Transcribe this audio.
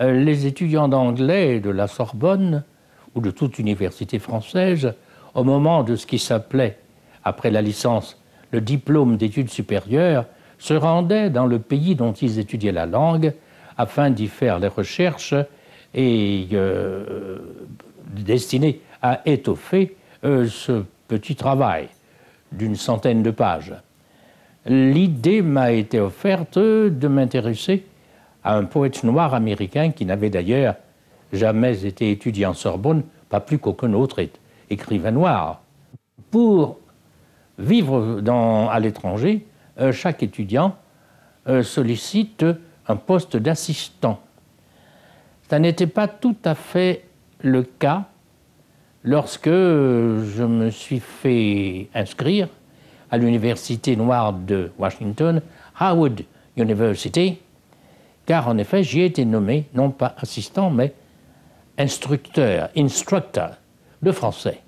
euh, les étudiants d'anglais de la Sorbonne ou de toute université française, au moment de ce qui s'appelait, après la licence, le diplôme d'études supérieures, se rendaient dans le pays dont ils étudiaient la langue afin d'y faire les recherches et euh, destinées à étoffer euh, ce petit travail d'une centaine de pages. L'idée m'a été offerte de m'intéresser à un poète noir américain qui n'avait d'ailleurs jamais été étudiant en Sorbonne, pas plus qu'aucun autre écrivain noir. Pour vivre à l'étranger, euh, chaque étudiant euh, sollicite un poste d'assistant. Ça n'était pas tout à fait le cas lorsque je me suis fait inscrire à l'université noire de Washington, Howard University, car en effet, j'y ai été nommé non pas assistant, mais instructeur, instructor de français.